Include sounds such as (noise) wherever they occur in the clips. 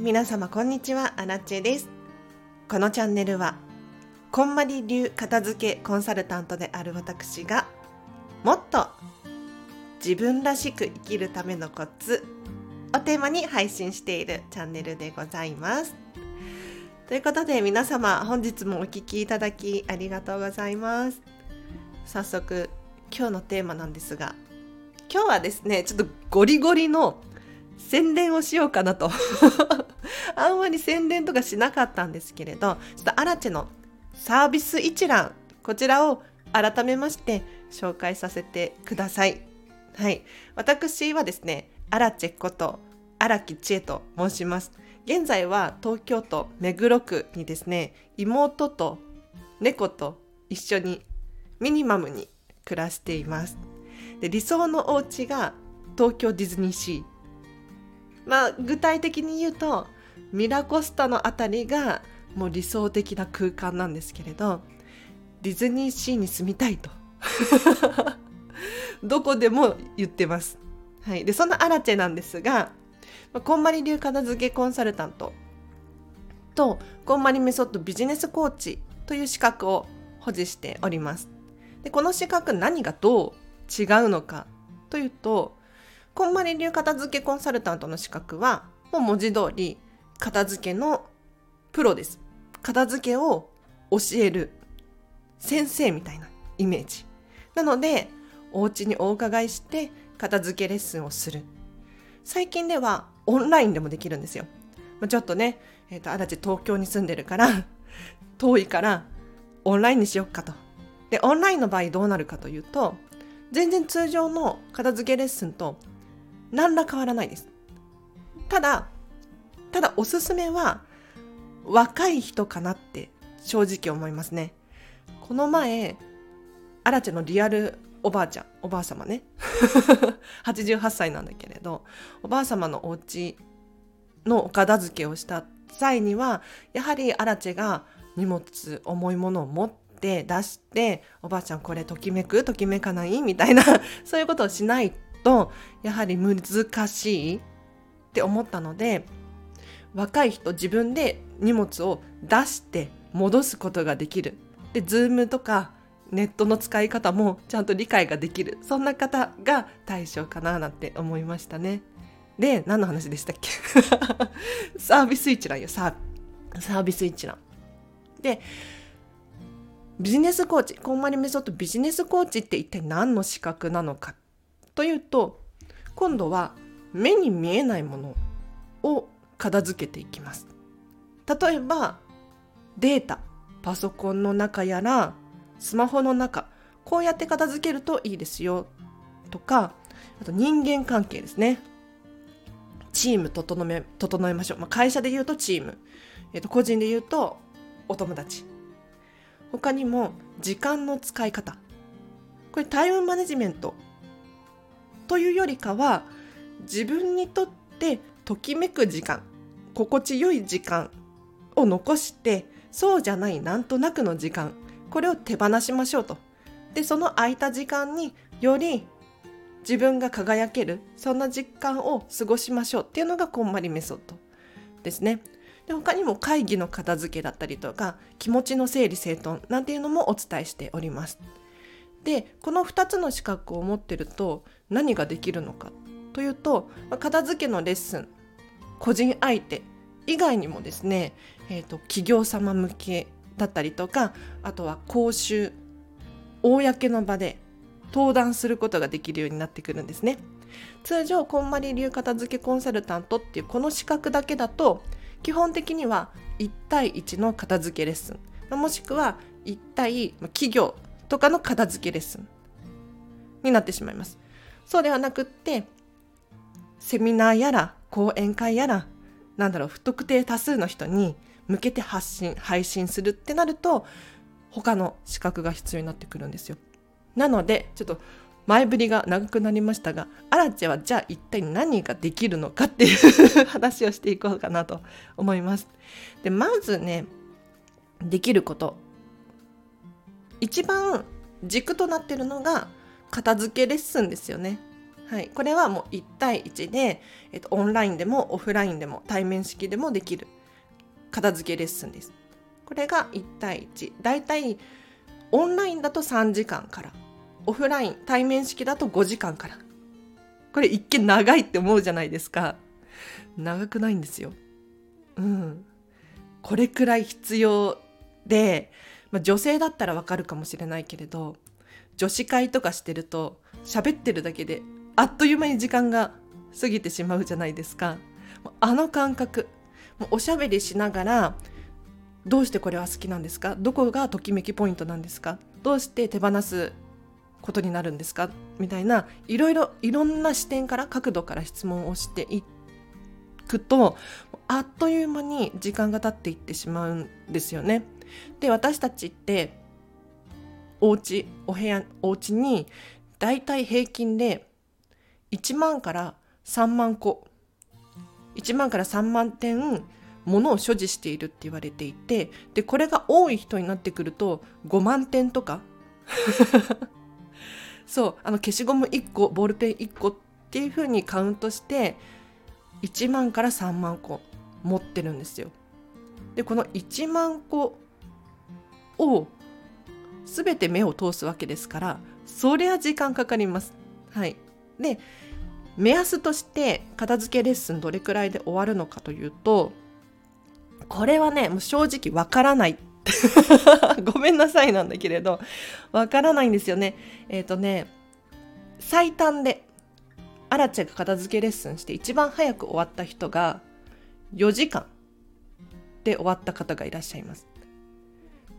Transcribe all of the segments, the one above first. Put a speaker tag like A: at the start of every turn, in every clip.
A: 皆様こんにちは、アラチェです。このチャンネルは、こんまり流片付けコンサルタントである私が、もっと自分らしく生きるためのコツをテーマに配信しているチャンネルでございます。ということで皆様本日もお聴きいただきありがとうございます。早速今日のテーマなんですが、今日はですね、ちょっとゴリゴリの宣伝をしようかなと。(laughs) あんまり宣伝とかしなかったんですけれどちょっとアラチェのサービス一覧こちらを改めまして紹介させてください。はい。私はですねアラチェこと荒木千恵と申します。現在は東京都目黒区にですね妹と猫と一緒にミニマムに暮らしています。で理想のお家が東京ディズニーシー。まあ具体的に言うとミラコスタの辺りがもう理想的な空間なんですけれどディズニーシーに住みたいと (laughs) どこでも言ってます。はい、でそんなアラチェなんですが、まあ、こんまり流片付けコンサルタントとこんまりメソッドビジネスコーチという資格を保持しております。でこの資格何がどう違うのかというとこんまり流片付けコンサルタントの資格は、もう文字通り、片付けのプロです。片付けを教える先生みたいなイメージ。なので、お家にお伺いして片付けレッスンをする。最近ではオンラインでもできるんですよ。まあ、ちょっとね、えっ、ー、と、足立東京に住んでるから (laughs) 遠いからオンラインにしよっかと。で、オンラインの場合どうなるかというと、全然通常の片付けレッスンと何ら変わらないです。ただ、ただおすすめは若い人かなって正直思いますね。この前、アラチェのリアルおばあちゃん、おばあ様ね。(laughs) 88歳なんだけれど、おばあ様のお家のお片付けをした際には、やはりアラチェが荷物、重いものを持って出して、おばあちゃんこれときめく？ときめかない？みたいな、そういうことをしないとやはり難しいって思ったので若い人自分で荷物を出して戻すことができる。で Zoom とかネットの使い方もちゃんと理解ができる。そんな方が対象かななんて思いましたね。で何の話でしたっけ？(laughs) サービス一覧よサービス一覧。でビジネスコーチこんまりメソッドビジネスコーチって一体何の資格なのかっというと今度は目に見えないものを片付けていきます。例えばデータパソコンの中やらスマホの中こうやって片付けるといいですよ。とかあと人間関係ですね。チーム整め整えましょう、まあ、会社で言うとチーム、えー、と個人で言うとお友達。他にも時間の使い方。これタイムマネジメントというよりかは自分にとってときめく時間心地よい時間を残してそうじゃないなんとなくの時間これを手放しましょうと。でその空いた時間により自分が輝けるそんな実感を過ごしましょうっていうのがこんまりメソッドですね。で他にも会議の片付けだったりとか気持ちの整理整頓なんていうのもお伝えしております。でこの2つの資格を持ってると何ができるのかというと片付けのレッスン個人相手以外にもですね、えーと、企業様向けだったりとかあとは講習公の場で登壇することができるようになってくるんですね。通常こんまり流片付けコンサルタントっていうこの資格だけだと基本的には1対1の片付けレッスン。もしくは1対企業とかの片付けレッスンになってしまいます。そうではなくって、セミナーやら講演会やら、なんだろう、不特定多数の人に向けて発信、配信するってなると、他の資格が必要になってくるんですよ。なので、ちょっと前振りが長くなりましたが、アラチェはじゃあ一体何ができるのかっていう (laughs) 話をしていこうかなと思います。で、まずね、できること一番軸となってるのが片付けレッスンですよね。はい、これはもう1対1で、えっと、オンラインでもオフラインでも対面式でもできる片付けレッスンです。これが1対1。だいたいオンラインだと3時間から、オフライン、対面式だと5時間から。これ一見長いって思うじゃないですか。長くないんですよ。うん。これくらい必要で、まあ、女性だったらわかるかもしれないけれど、女子会とかしてると喋ってるだけであっという間に時間が過ぎてしまうじゃないですか。あの感覚。おしゃべりしながらどうしてこれは好きなんですか？どこがときめきポイントなんですか？どうして手放すことになるんですか？みたいないろいろいろんな視点から角度から質問をしていくとあっという間に時間が経っていってしまうんですよね。で私たちってお家お部屋お家にだいたい平均で1万から3万個1万から3万点物を所持しているって言われていてでこれが多い人になってくると5万点とか (laughs) そうあの消しゴム1個ボールペン1個っていうふうにカウントして1万から3万個持ってるんですよ。でこの1万個を全て目を通すわけですからそりゃ時間かかります。はい、で目安として片付けレッスンどれくらいで終わるのかというとこれはねもう正直わからない。(laughs) ごめんなさいなんだけれどわからないんですよね。えっ、ー、とね最短でアラチェが片付けレッスンして一番早く終わった人が4時間で終わった方がいらっしゃいます。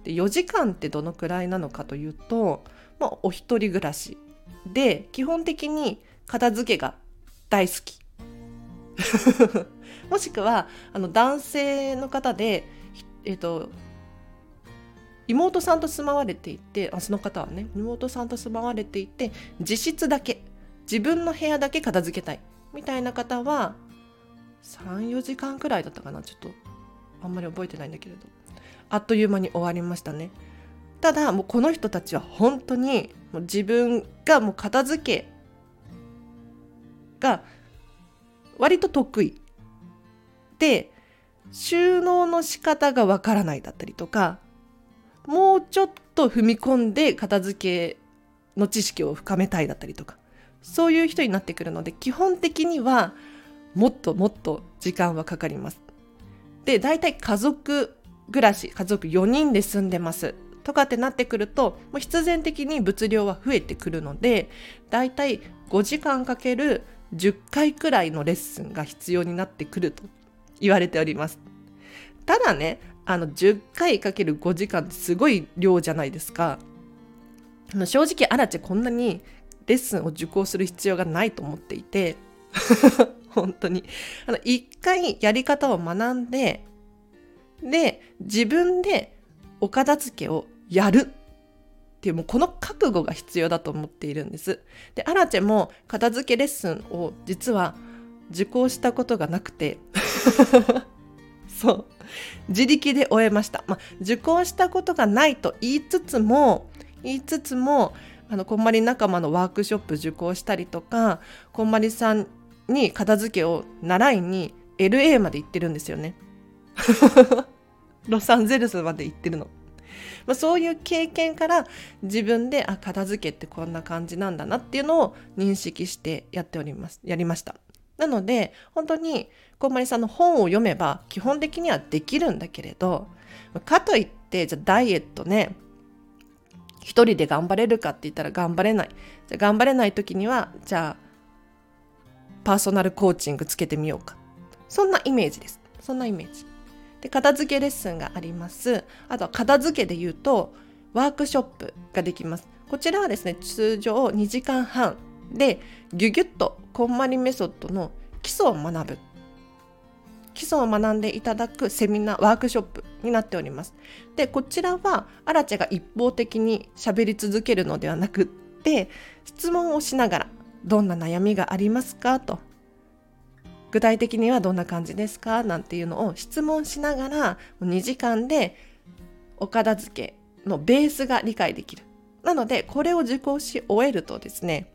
A: で4時間ってどのくらいなのかというと、まあ、お一人暮らしで基本的に片付けが大好き。(laughs) もしくはあの男性の方で、えーと、妹さんと住まわれていてあその方はね妹さんと住まわれていて自室だけ。自分の部屋だけ片付けたい。みたいな方は34時間くらいだったかな。ちょっとあんまり覚えてないんだけれど。あっという間に終わりましたねただもうこの人たちは本当にもう自分がもう片付けが割と得意で収納の仕方がわからないだったりとかもうちょっと踏み込んで片付けの知識を深めたいだったりとかそういう人になってくるので基本的にはもっともっと時間はかかります。で大体家族暮らし家族4人で住んでますとかってなってくるともう必然的に物量は増えてくるので大体5時間かける10回くらいのレッスンが必要になってくると言われております。ただね、あの10回かける5時間ってすごい量じゃないですか。正直アラチェこんなにレッスンを受講する必要がないと思っていて (laughs) 本当にあの一回やり方を学んでで自分でお片付けをやるっていうもうこの覚悟が必要だと思っているんです。でアラチェも片付けレッスンを実は受講したことがなくて (laughs) そう自力で終えました。まあ、受講したことがないと言いつつも言いつつもあのこんまり仲間のワークショップ受講したりとかこんまりさんに片付けを習いに LA まで行ってるんですよね。(laughs) ロサンゼルスまで行ってるの。まあ、そういう経験から自分であ片付けってこんな感じなんだなっていうのを認識してやっております。やりました。なので本当にこんまりさんの本を読めば基本的にはできるんだけれどかといってじゃあダイエットね一人で頑張れるかって言ったら頑張れない。じゃ頑張れない時にはじゃあパーソナルコーチングつけてみようか。そんなイメージです。そんなイメージ。で片付けレッスンがあります。あとは片付けで言うとワークショップができます。こちらはですね通常2時間半でギュギュッとこんまりメソッドの基礎を学ぶ。基礎を学んでいただくセミナーワークショップになっております。でこちらはアラチェが一方的に喋り続けるのではなくって質問をしながらどんな悩みがありますかと具体的にはどんな感じですか？なんていうのを質問しながら2時間でお片付けのベースが理解できる。なのでこれを受講し終えるとですね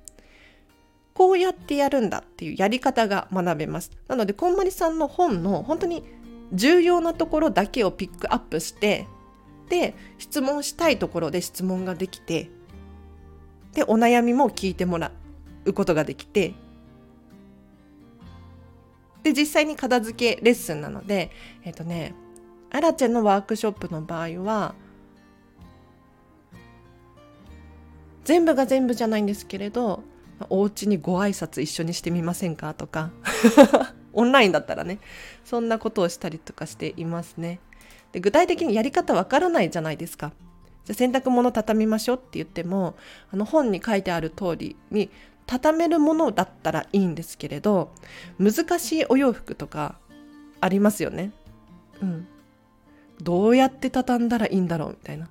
A: こうやってやるんだっていうやり方が学べますなのでこんまりさんの本の本当に重要なところだけをピックアップしてで質問したいところで質問ができてでお悩みも聞いてもらうことができてで実際に片付けレッスンなのでえっ、ー、とねアラチェのワークショップの場合は全部が全部じゃないんですけれどお家にご挨拶一緒にしてみませんかとか (laughs) オンラインだったらねそんなことをしたりとかしていますね。で具体的にやり方わからないじゃないですか。じゃ洗濯物畳みましょうって言ってもあの本に書いてある通りに畳めるものだったらいいんですけれど難しいお洋服とかありますよねうんどうやって畳んだらいいんだろうみたいな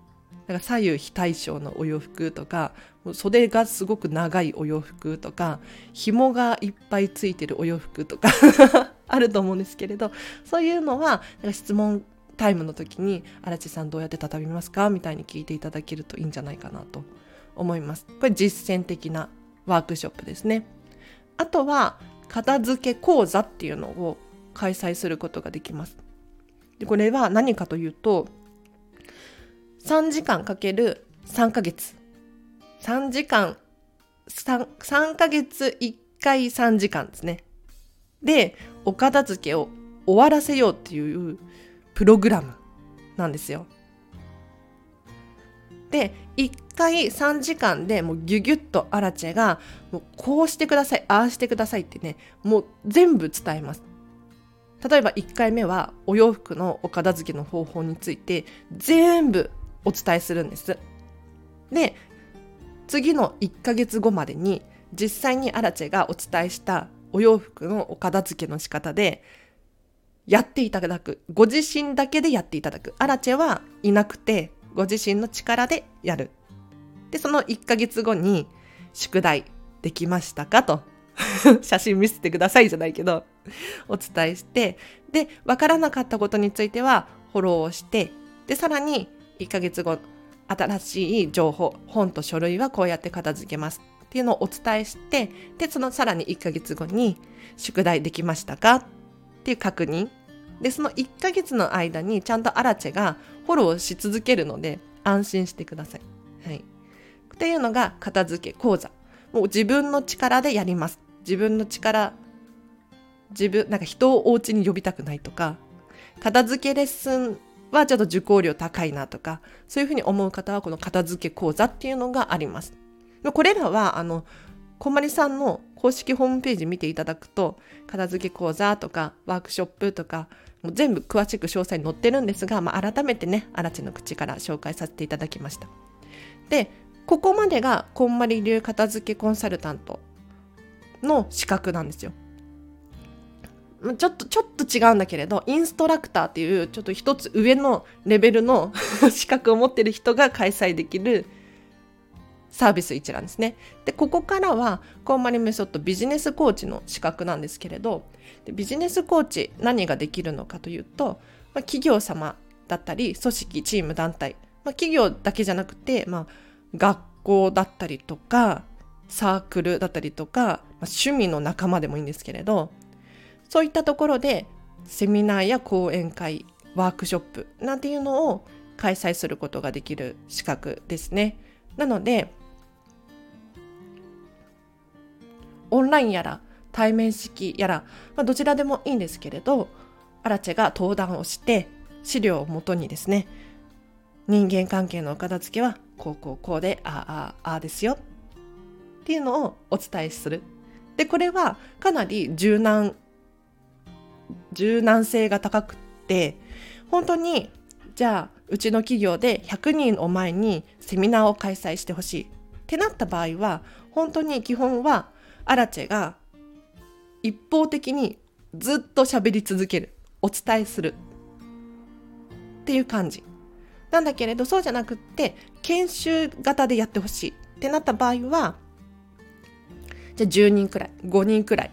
A: なんか左右非対称のお洋服とか袖がすごく長いお洋服とか紐がいっぱいついてるお洋服とか (laughs) あると思うんですけれどそういうのはなんか質問タイムの時に「荒地さんどうやって畳みますか?」みたいに聞いていただけるといいんじゃないかなと思います。これ実践的なワークショップですね。あとは片付け講座っていうのを開催することができます。でこれは何かというと3時間かける3ヶ月。3時間、3, 3ヶ月1回3時間ですね。で、お片付けを終わらせようっていうプログラムなんですよ。で、1回3時間でもうギュギュッとアラチェがもうこうしてください、ああしてくださいってね、もう全部伝えます。例えば1回目はお洋服のお片付けの方法について全部お伝えするんです。で次の1ヶ月後までに実際にアラチェがお伝えしたお洋服のお片付けの仕方でやっていただくご自身だけでやっていただくアラチェはいなくてご自身の力でやるでその1ヶ月後に宿題できましたかと。(laughs) 写真見せてくださいじゃないけど。お伝えして。で分からなかったことについてはフォローをして。でさらに1ヶ月後新しい情報本と書類はこうやって片付けますっていうのをお伝えして。でそのさらに1ヶ月後に宿題できましたかっていう確認。でその1ヶ月の間にちゃんとアラチェがフォローし続けるので安心してください。はい、っていうのが片付け講座もう自分の力でやります自分の力自分なんか人をお家に呼びたくないとか片付けレッスンはちょっと受講料高いなとか、そういうふうに思う方はこの片付け講座っていうのがあります。これらは、あの、こんまりさんの公式ホームページ見ていただくと、片付け講座とかワークショップとか、もう全部詳しく詳細に載ってるんですが、まあ、改めてね、荒地の口から紹介させていただきました。で、ここまでがこんまり流片付けコンサルタントの資格なんですよ。ちょっと、ちょっと違うんだけれど、インストラクターっていう、ちょっと一つ上のレベルの (laughs) 資格を持ってる人が開催できるサービス一覧ですね。で、ここからは、コンマリメソッドビジネスコーチの資格なんですけれど、でビジネスコーチ何ができるのかというと、まあ、企業様だったり、組織、チーム、団体、まあ、企業だけじゃなくて、まあ、学校だったりとか、サークルだったりとか、ま、趣味の仲間でもいいんですけれど、そういったところでセミナーや講演会ワークショップなんていうのを開催することができる資格ですね。なのでオンラインやら対面式やら、まあ、どちらでもいいんですけれどアラチェが登壇をして資料をもとにですね人間関係のお片付けはこうこうこうでああああですよ。っていうのをお伝えする。でこれはかなり柔軟柔軟性が高くって本当にじゃあうちの企業で100人を前にセミナーを開催してほしい。ってなった場合は本当に基本はアラチェが一方的にずっと喋り続ける。お伝えする。っていう感じ。なんだけれどそうじゃなくって研修型でやってほしいってなった場合はじゃあ10人くらい5人くらい。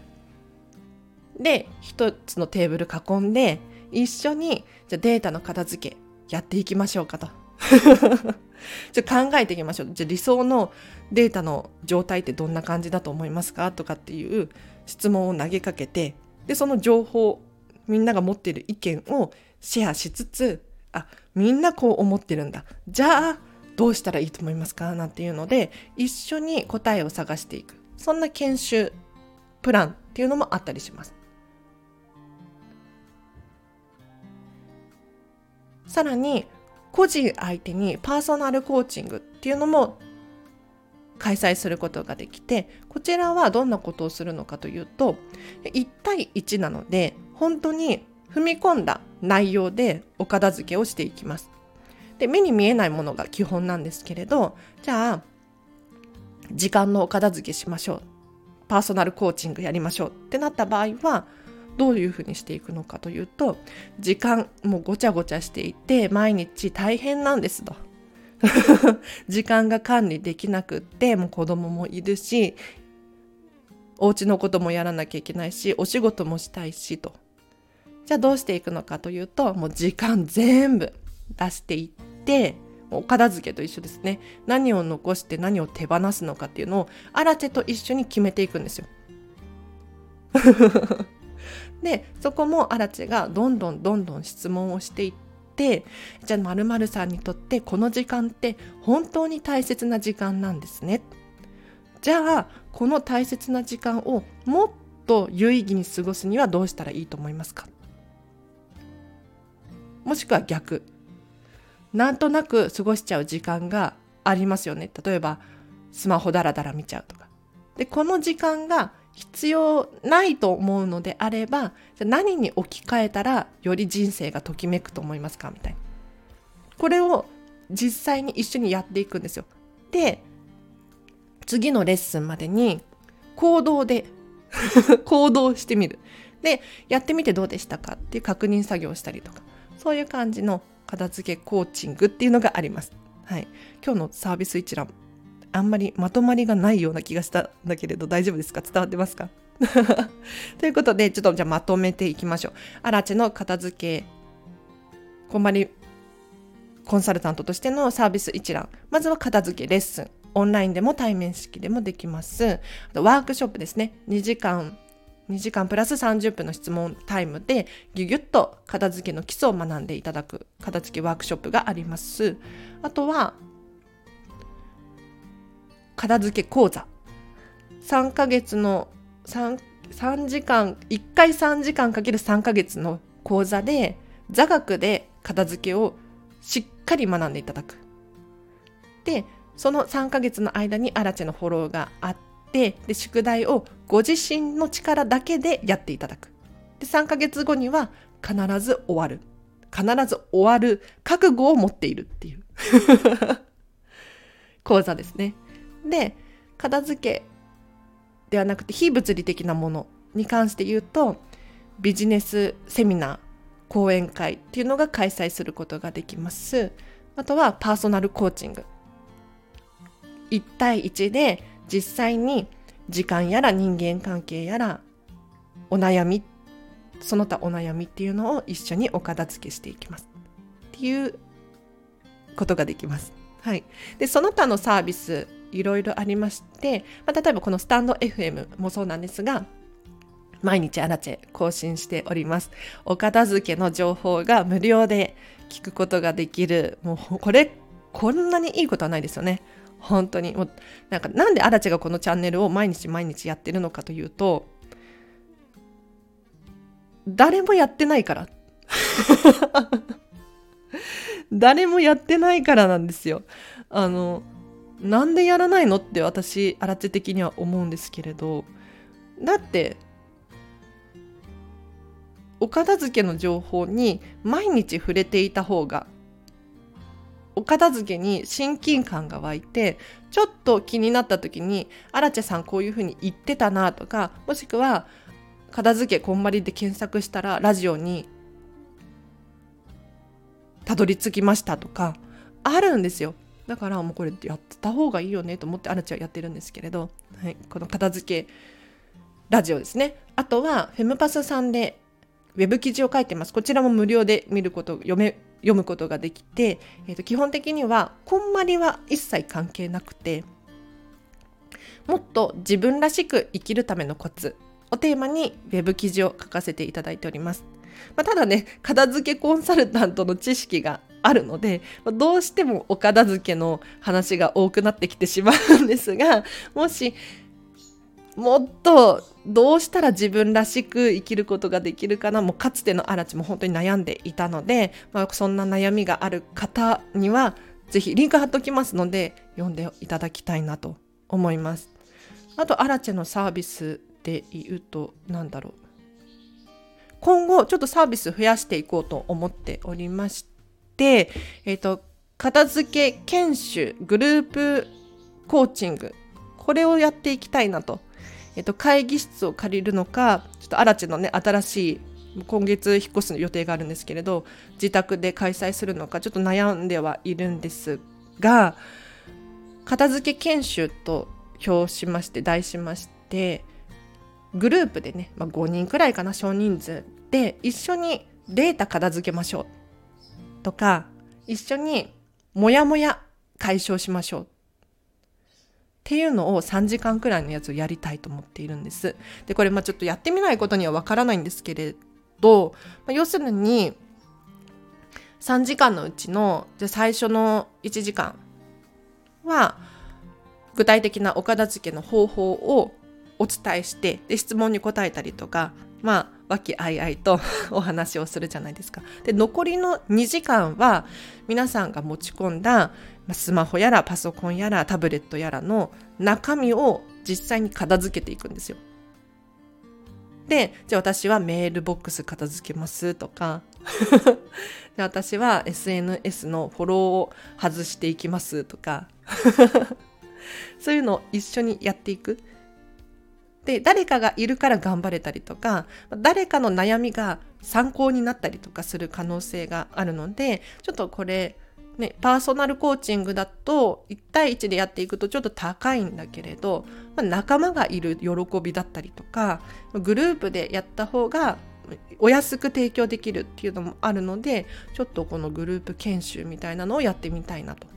A: で一つのテーブル囲んで一緒にじゃデータの片付けやっていきましょうかと。(laughs) じゃ考えていきましょう。じゃあ理想のデータの状態ってどんな感じだと思いますかとかっていう質問を投げかけてでその情報みんなが持っている意見をシェアしつつあみんなこう思ってるんだ。じゃあどうしたらいいと思いますか？なんていうので一緒に答えを探していく。そんな研修プランっていうのもあったりします。さらに個人相手にパーソナルコーチングっていうのも開催することができてこちらはどんなことをするのかというと1対1なので本当に踏み込んだ内容でお片付けをしていきます。で目に見えないものが基本なんですけれどじゃあ時間のお片付けしましょうパーソナルコーチングやりましょうってなった場合はどういうふうにしていくのかというと時間もうごちゃごちゃしていて毎日大変なんですと。(laughs) 時間が管理できなくってもう子供もいるしお家のこともやらなきゃいけないしお仕事もしたいしとじゃあどうしていくのかというともう時間全部出していってお片付けと一緒ですね何を残して何を手放すのかっていうのをアラチェと一緒に決めていくんですよ。(laughs) でそこもアラチェがどんどんどんどん質問をしていってじゃあ〇〇さんにとってこの時間って本当に大切な時間なんですね。じゃあこの大切な時間をもっと有意義に過ごすにはどうしたらいいと思いますか？もしくは逆。なんとなく過ごしちゃう時間がありますよね。例えばスマホダラダラ見ちゃうとか。でこの時間が必要ないと思うのであればじゃ何に置き換えたらより人生がときめくと思いますか？みたいな。これを実際に一緒にやっていくんですよ。で次のレッスンまでに行動で (laughs) 行動してみる。でやってみてどうでしたか？っていう確認作業をしたりとか。そういう感じの片付けコーチングっていうのがあります。はい、今日のサービス一覧あんまりまとまりがないような気がしたんだけれど大丈夫ですか？伝わってますか？(laughs) ということでちょっとじゃあまとめていきましょう。アラチの片付けこんまりコンサルタントとしてのサービス一覧。まずは片付けレッスン。オンラインでも対面式でもできます。あとワークショップですね。2時間2時間プラス30分の質問タイムでギュギュッと片付けの基礎を学んでいただく片付けワークショップがあります。あとは片付け講座3ヶ月の 3, 3時間1回3時間かける3ヶ月の講座で座学で片付けをしっかり学んでいただく。でその3ヶ月の間にアラチェのフォローがあってってで宿題をご自身の力だけでやっていただく。で3ヶ月後には必ず終わる。必ず終わる覚悟を持っているっていう。(laughs) 講座ですね。で片付けではなくて非物理的なものに関して言うとビジネスセミナー講演会っていうのが開催することができます。あとはパーソナルコーチング。1対1で実際に時間やら人間関係やらお悩みその他お悩みっていうのを一緒にお片付けしていきますっていうことができます。はい、でその他のサービスいろいろありまして、まあ、例えばこのスタンド FM もそうなんですが毎日アラチェ更新しております。お片付けの情報が無料で聞くことができる。もうこれ、こんなにいいことはないですよね。本当に。もうなんかなんでアラチェがこのチャンネルを毎日毎日やってるのかというと誰もやってないから。(laughs) 誰もやってないからなんですよ。あのなんでやらないのって私アラチェ的には思うんですけれどだってお片付けの情報に毎日触れていた方がお片付けに親近感が湧いてちょっと気になった時に「アラチェさんこういうふうに言ってたな」とかもしくは「片付けこんまり」で検索したらラジオにたどり着きましたとかあるんですよ。だからもうこれやってた方がいいよねと思ってアラチェはやってるんですけれど、はい、この片付けラジオですね。あとはフェムパスさんでウェブ記事を書いてます。こちらも無料で見ること読め読むことができて、えー、と基本的にはこんまりは一切関係なくてもっと自分らしく生きるためのコツをテーマにウェブ記事を書かせていただいております。まあ、ただね片付けコンサルタントの知識があるのでどうしてもお片付けの話が多くなってきてしまうんですがもしもっとどうしたら自分らしく生きることができるかなもうかつてのアラチも本当に悩んでいたので、まあ、そんな悩みがある方にはぜひリンク貼っときますので読んでいただきたいなと思います。あとアラチェのサービスで言うと何だろう今後ちょっとサービス増やしていこうと思っておりまして、えっ、ー、と片付け研修グループコーチングこれをやっていきたいなとえっと、会議室を借りるのかちょっとアラチェのね新しい今月引っ越す予定があるんですけれど自宅で開催するのかちょっと悩んではいるんですが片付け研修と表しまして題しましてグループでね、まあ、5人くらいかな少人数で一緒にデータ片付けましょうとか一緒にモヤモヤ解消しましょうっていうのを3時間くらいのやつをやりたいと思っているんです。で、これまあちょっとやってみないことにはわからないんですけれど、まあ、要するに3時間のうちのじゃ最初の1時間は具体的なお片付けの方法をお伝えしてで質問に答えたりとかまあ和気あいあいと (laughs) お話をするじゃないですか。で残りの2時間は皆さんが持ち込んだスマホやらパソコンやらタブレットやらの中身を実際に片付けていくんですよ。で、じゃあ私はメールボックス片付けますとか (laughs) で私は SNS のフォローを外していきますとか (laughs) そういうのを一緒にやっていく。で誰かがいるから頑張れたりとか誰かの悩みが参考になったりとかする可能性があるのでちょっとこれね、パーソナルコーチングだと1対1でやっていくとちょっと高いんだけれど、まあ、仲間がいる喜びだったりとかグループでやった方がお安く提供できるっていうのもあるのでちょっとこのグループ研修みたいなのをやってみたいなと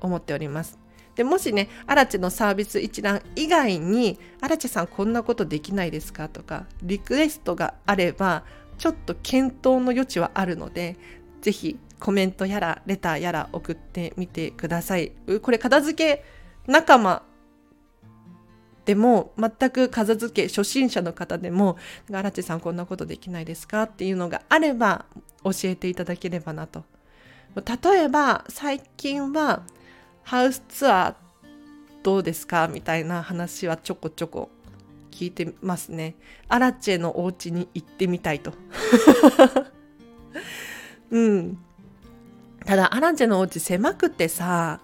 A: 思っております。でもしねアラチェのサービス一覧以外に「アラチェさんこんなことできないですか?」とかリクエストがあればちょっと検討の余地はあるので是非コメントやらレターやら送ってみてください。これ片付け仲間でも全く片付け初心者の方でも「荒地さんこんなことできないですか?」っていうのがあれば教えていただければなと。例えば最近はハウスツアーどうですかみたいな話はちょこちょこ聞いてますね。アラチェのお家に行ってみたいと。うん。ただアランチェのお家狭くてさ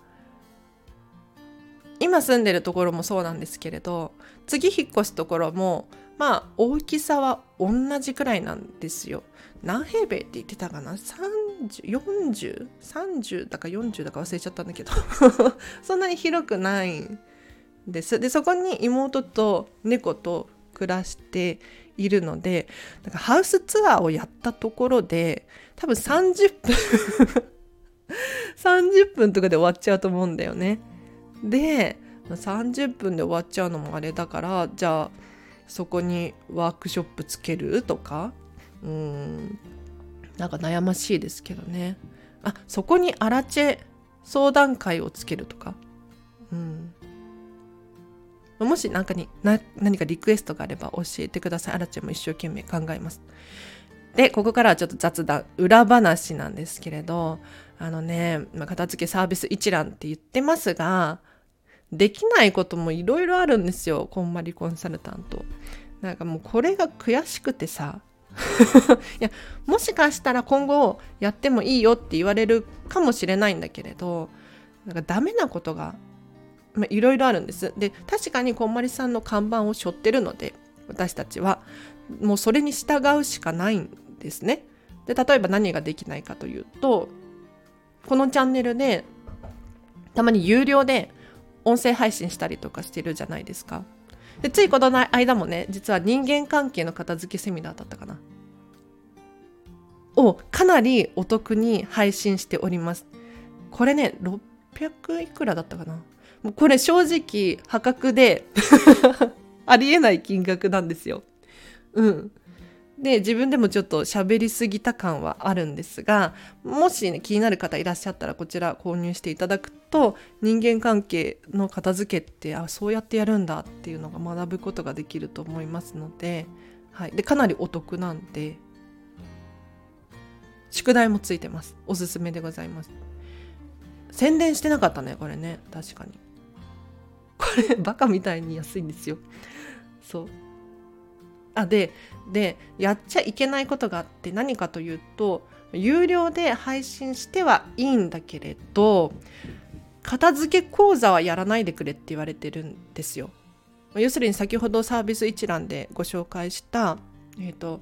A: 今住んでるところもそうなんですけれど次引っ越すところもまあ大きさは同じくらいなんですよ。何平米って言ってたかな ?30?40?30 だか40だか忘れちゃったんだけど (laughs) そんなに広くないんです。でそこに妹と猫と暮らしているのでなんかハウスツアーをやったところで多分30分 (laughs) 30分とかで終わっちゃうと思うんだよね。で30分で終わっちゃうのもあれだからじゃあそこにワークショップつけるとかうんなんか悩ましいですけどねあそこにアラチェ相談会をつけるとかうんもし何かに何かリクエストがあれば教えてください。アラチェも一生懸命考えます。で、ここからはちょっと雑談、裏話なんですけれど、あのね、まあ、片付けサービス一覧って言ってますが、できないこともいろいろあるんですよ、こんまりコンサルタント。なんかもうこれが悔しくてさ、(laughs) いや、もしかしたら今後やってもいいよって言われるかもしれないんだけれど、なんかダメなことがいろいろあるんです。で、確かにこんまりさんの看板を背負ってるので、私たちは。もうそれに従うしかないんですね。で例えば何ができないかというとこのチャンネルでたまに有料で音声配信したりとかしてるじゃないですか。でついこの間もね実は人間関係の片付けセミナーだったかな。をかなりお得に配信しておりますこれね600いくらだったかなもうこれ正直破格で (laughs) ありえない金額なんですようん。で自分でもちょっと喋りすぎた感はあるんですがもし、ね、気になる方いらっしゃったらこちら購入していただくと人間関係の片付けってあそうやってやるんだっていうのが学ぶことができると思いますので,、はい、でかなりお得なんで宿題もついてます。おすすめでございます。宣伝してなかったねこれね。確かに。これバカみたいに安いんですよ。そう。あででやっちゃいけないことがあって何かというと有料で配信してはいいんだけれど片付け講座はやらないでくれって言われてるんですよ。要するに先ほどサービス一覧でご紹介した、えーと、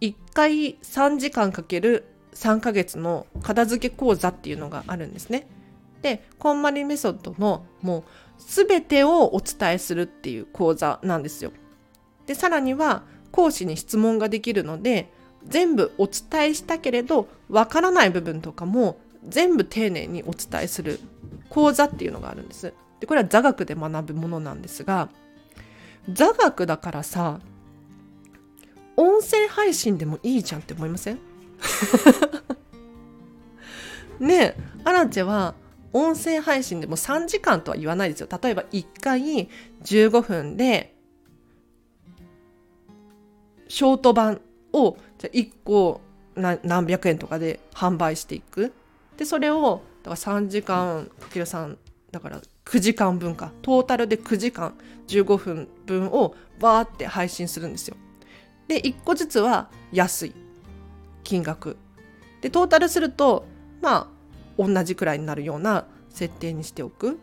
A: 1回3時間かける3ヶ月の片付け講座っていうのがあるんですね。でこんまりメソッドのもう全てをお伝えするっていう講座なんですよ。でさらには講師に質問ができるので全部お伝えしたけれどわからない部分とかも全部丁寧にお伝えする講座っていうのがあるんです。でこれは座学で学ぶものなんですが座学だからさ音声配信でもいいじゃんって思いません？(laughs) ねえアラチェは音声配信でも3時間とは言わないですよ例えば1回15分でショート版をじゃ1個何百円とかで販売していく。でそれをだから3時間かける3だから9時間分か。トータルで9時間15分分をバーって配信するんですよ。で1個ずつは安い。金額。でトータルするとまあ同じくらいになるような設定にしておく。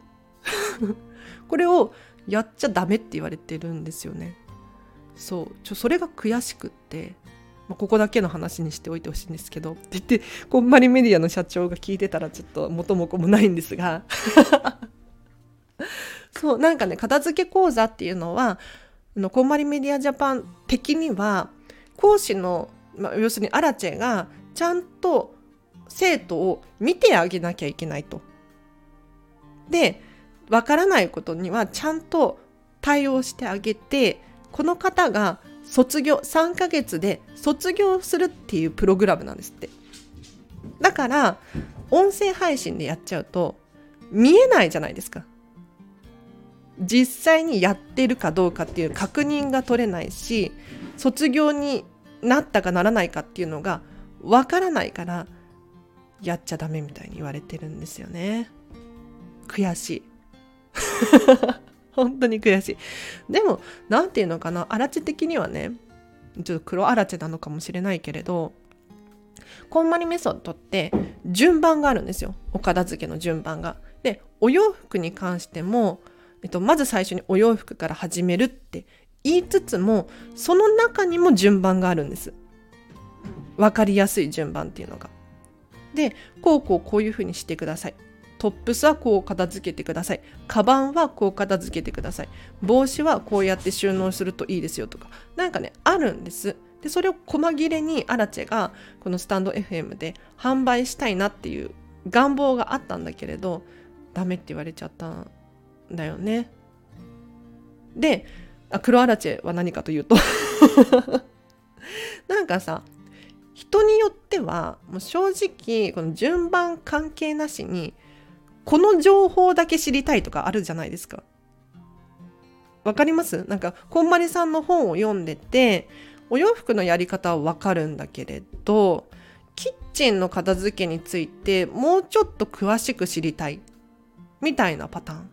A: (laughs) これをやっちゃダメって言われてるんですよね。そうちょそれが悔しくって、まあ、ここだけの話にしておいてほしいんですけどって言ってこんまりメディアの社長が聞いてたらちょっと元も子もないんですが (laughs) そうなんかね片付け講座っていうのはのこんまりメディアジャパン的には講師の、まあ、要するにアラチェがちゃんと生徒を見てあげなきゃいけないと。でわからないことにはちゃんと対応してあげてこの方が卒業3ヶ月で卒業するっていうプログラムなんですって。だから音声配信でやっちゃうと見えないじゃないですか。実際にやってるかどうかっていう確認が取れないし卒業になったかならないかっていうのがわからないからやっちゃダメみたいに言われてるんですよね。悔しい。本当に悔しい。でも、何て言うのかな、アラチ的にはね、ちょっと黒アラチなのかもしれないけれど、こんまりメソッドって順番があるんですよ。お片付けの順番が。で、お洋服に関しても、えっと、まず最初にお洋服から始めるって言いつつも、その中にも順番があるんです。分かりやすい順番っていうのが。で、こうこうこういうふうにしてください。トップスはこう片付けてください。カバンはこう片付けてください。帽子はこうやって収納するといいですよとか。何かねあるんです。でそれを細切れにアラチェがこのスタンド FM で販売したいなっていう願望があったんだけれどダメって言われちゃったんだよね。であ黒アラチェは何かというと。(laughs) なんかさ人によってはもう正直この順番関係なしにこの情報だけ知りたいとかあるじゃないですか。わかります？なんかこんまりさんの本を読んでてお洋服のやり方はわかるんだけれどキッチンの片付けについてもうちょっと詳しく知りたいみたいなパターン。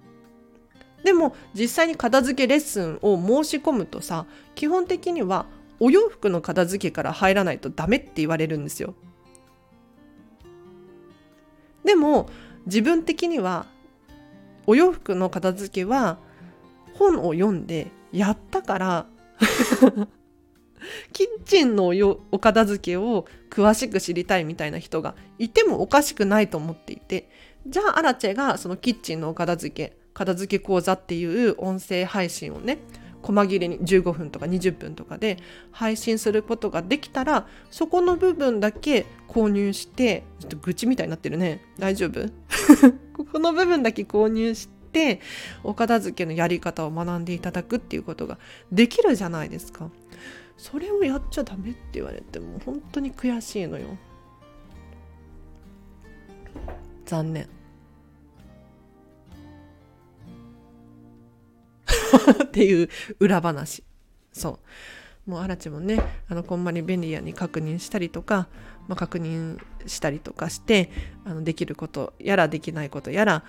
A: でも実際に片付けレッスンを申し込むとさ基本的にはお洋服の片付けから入らないとダメって言われるんですよ。でも自分的にはお洋服の片付けは本を読んでやったから (laughs) キッチンのお片付けを詳しく知りたいみたいな人がいてもおかしくないと思っていてじゃあアラチェがそのキッチンのお片付け片付け講座っていう音声配信をね細切れに15分とか20分とかで配信することができたらそこの部分だけ購入してちょっと愚痴みたいになってるね。大丈夫？(laughs) ここの部分だけ購入してお片付けのやり方を学んでいただくっていうことができるじゃないですか。それをやっちゃダメって言われても本当に悔しいのよ。残念。(laughs) っていう裏話。そう。もうあらちもねあのこんまり便利屋に確認したりとか、まあ、確認したりとかしてあのできることやらできないことやら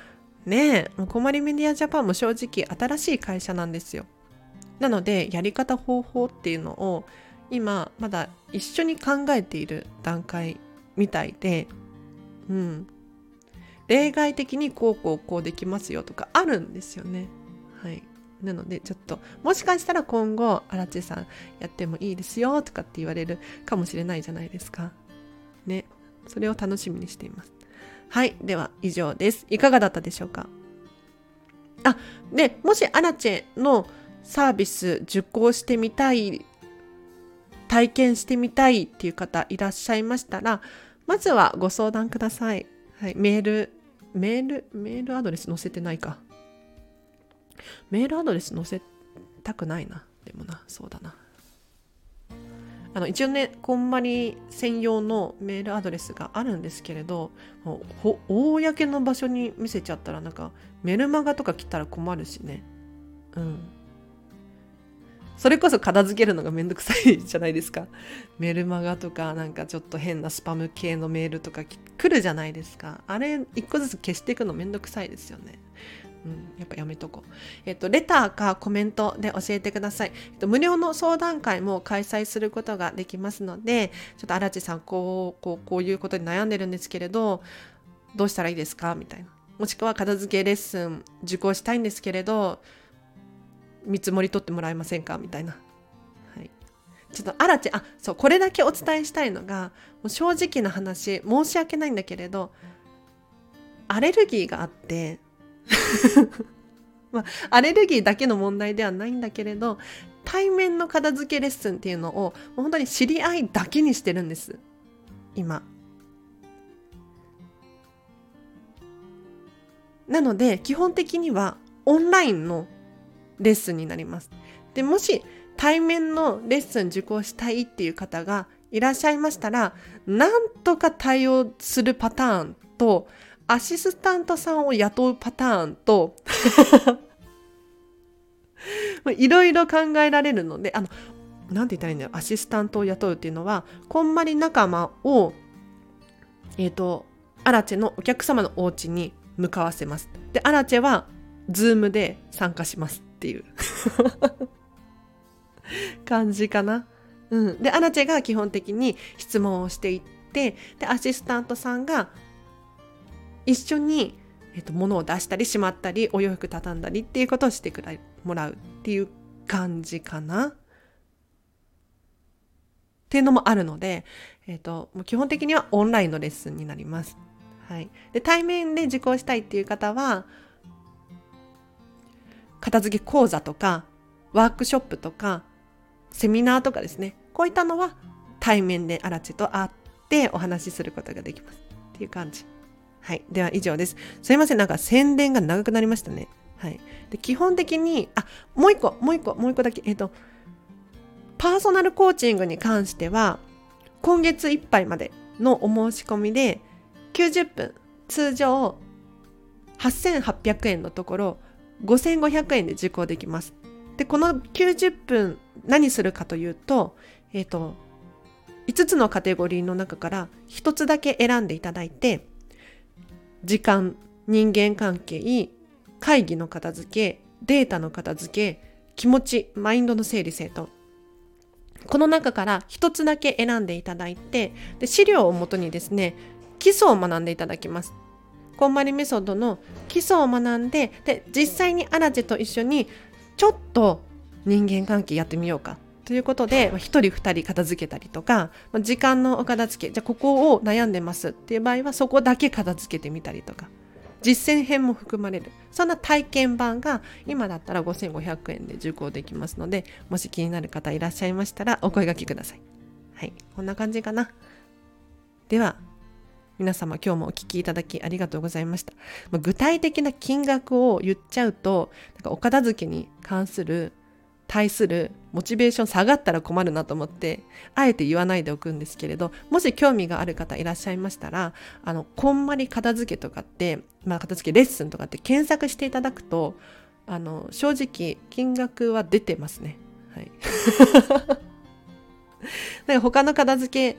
A: ねえもうこんまりメディアジャパンも正直新しい会社なんですよ。なのでやり方方法っていうのを今まだ一緒に考えている段階みたいでうん。例外的にこうこうこうできますよとかあるんですよね。なのでちょっともしかしたら今後荒地さんやってもいいですよとかって言われるかもしれないじゃないですか。ね。それを楽しみにしています。はい。では以上です。いかがだったでしょうか。あでもしアラチェのサービス受講してみたい体験してみたいっていう方いらっしゃいましたらまずはご相談ください、はい、メールメールメールアドレス載せてないか。メールアドレス載せたくないな。でもな、そうだな。あの一応ね、こんまり専用のメールアドレスがあるんですけれど、公の場所に見せちゃったら、なんかメルマガとか来たら困るしね。うん。それこそ片付けるのがめんどくさいじゃないですか。メルマガとか、なんかちょっと変なスパム系のメールとか来るじゃないですか。あれ、一個ずつ消していくのめんどくさいですよね。うん、やっぱやめとこう。えっと、レターかコメントで教えてください。えっと、無料の相談会も開催することができますので、ちょっと荒地さん、こう、こう、こういうことに悩んでるんですけれど、どうしたらいいですか？みたいな。もしくは片付けレッスン受講したいんですけれど、見積もり取ってもらえませんか？みたいな。はい。ちょっと荒地、あ、そう、これだけお伝えしたいのが、もう正直な話、申し訳ないんだけれど、アレルギーがあって、(laughs) まあ、アレルギーだけの問題ではないんだけれど対面の片付けレッスンっていうのを本当に知り合いだけにしてるんです。今。なので基本的にはオンラインのレッスンになります。でもし対面のレッスン受講したいっていう方がいらっしゃいましたらなんとか対応するパターンとアシスタントさんを雇うパターンと (laughs) いろいろ考えられるので、あの、なんて言ったらいいんだろう、アシスタントを雇うっていうのは、こんまり仲間を、えっ、ー、と、アラチェのお客様のお家に向かわせます。で、アラチェは、ズームで参加しますっていう (laughs) 感じかな。うん。で、アラチェが基本的に質問をしていって、で、アシスタントさんが一緒に、えーと、物を出したりしまったりお洋服畳んだりっていうことをしてくれもらうっていう感じかな。っていうのもあるので、えーと、もう基本的にはオンラインのレッスンになります。はい、で対面で受講したいっていう方は片付け講座とかワークショップとかセミナーとかですねこういったのは対面でアラチと会ってお話しすることができますっていう感じ。はい。では以上です。すいません。なんか宣伝が長くなりましたね。はい。で基本的に、あ、もう一個、もう一個、もう一個だけ。えっ、と、パーソナルコーチングに関しては、今月いっぱいまでのお申し込みで、90分、通常8800円のところ、5500円で受講できます。で、この90分何するかというと、えっ、ー、と、5つのカテゴリーの中から1つだけ選んでいただいて、時間、人間関係、会議の片付け、データの片付け、気持ち、マインドの整理整頓。この中から一つだけ選んでいただいて、で資料をもとにですね、基礎を学んでいただきます。こんまりメソッドの基礎を学んで、で、実際にアラジェと一緒に、ちょっと人間関係やってみようかということで、ま1人2人片付けたりとかま、時間のお片付け、じゃあここを悩んでますっていう場合はそこだけ片付けてみたりとか、実践編も含まれる。そんな体験版が今だったら5500円で受講できますのでもし気になる方いらっしゃいましたらお声がけください。はい。こんな感じかな。では皆様今日もお聞きいただきありがとうございました。具体的な金額を言っちゃうと、なんかお片付けに関する、対するモチベーション下がったら困るなと思って、あえて言わないでおくんですけれど、もし興味がある方いらっしゃいましたら、あの、こんまり片付けとかって、まあ片付けレッスンとかって検索していただくと、あの、正直金額は出てますね。はい。(laughs) だか他の片付け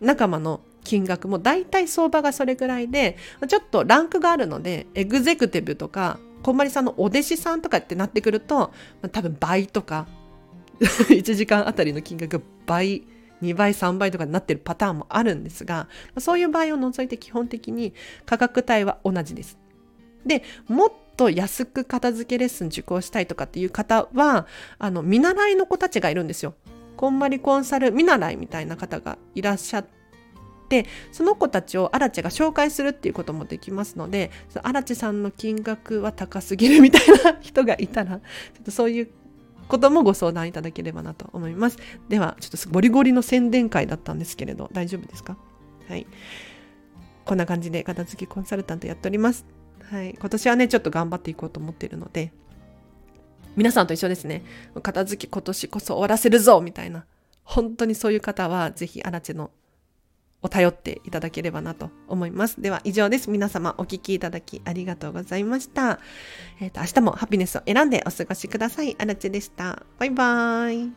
A: 仲間の金額も大体相場がそれぐらいで、ちょっとランクがあるので、エグゼクティブとか、こんまりさんのお弟子さんとかってなってくると、多分倍とか、(laughs) 1時間あたりの金額倍、2倍、3倍とかになってるパターンもあるんですが、そういう場合を除いて基本的に価格帯は同じです。で、もっと安く片付けレッスン受講したいとかっていう方は、あの、見習いの子たちがいるんですよ。こんまりコンサル見習いみたいな方がいらっしゃっててその子たちをアラチェが紹介するっていうこともできますのでアラチェさんの金額は高すぎるみたいな人がいたらちょっとそういうこともご相談いただければなと思います。では、ちょっとゴリゴリの宣伝会だったんですけれど、大丈夫ですか？はい。こんな感じで片付きコンサルタントやっております。はい。今年はね、ちょっと頑張っていこうと思っているので、皆さんと一緒ですね。片付き今年こそ終わらせるぞみたいな。本当にそういう方は、ぜひ、アラチェのお頼っていただければなと思います。では以上です。皆様お聞きいただきありがとうございました。えっ、ー、と、明日もハピネスを選んでお過ごしください。あらちでした。バイバーイ。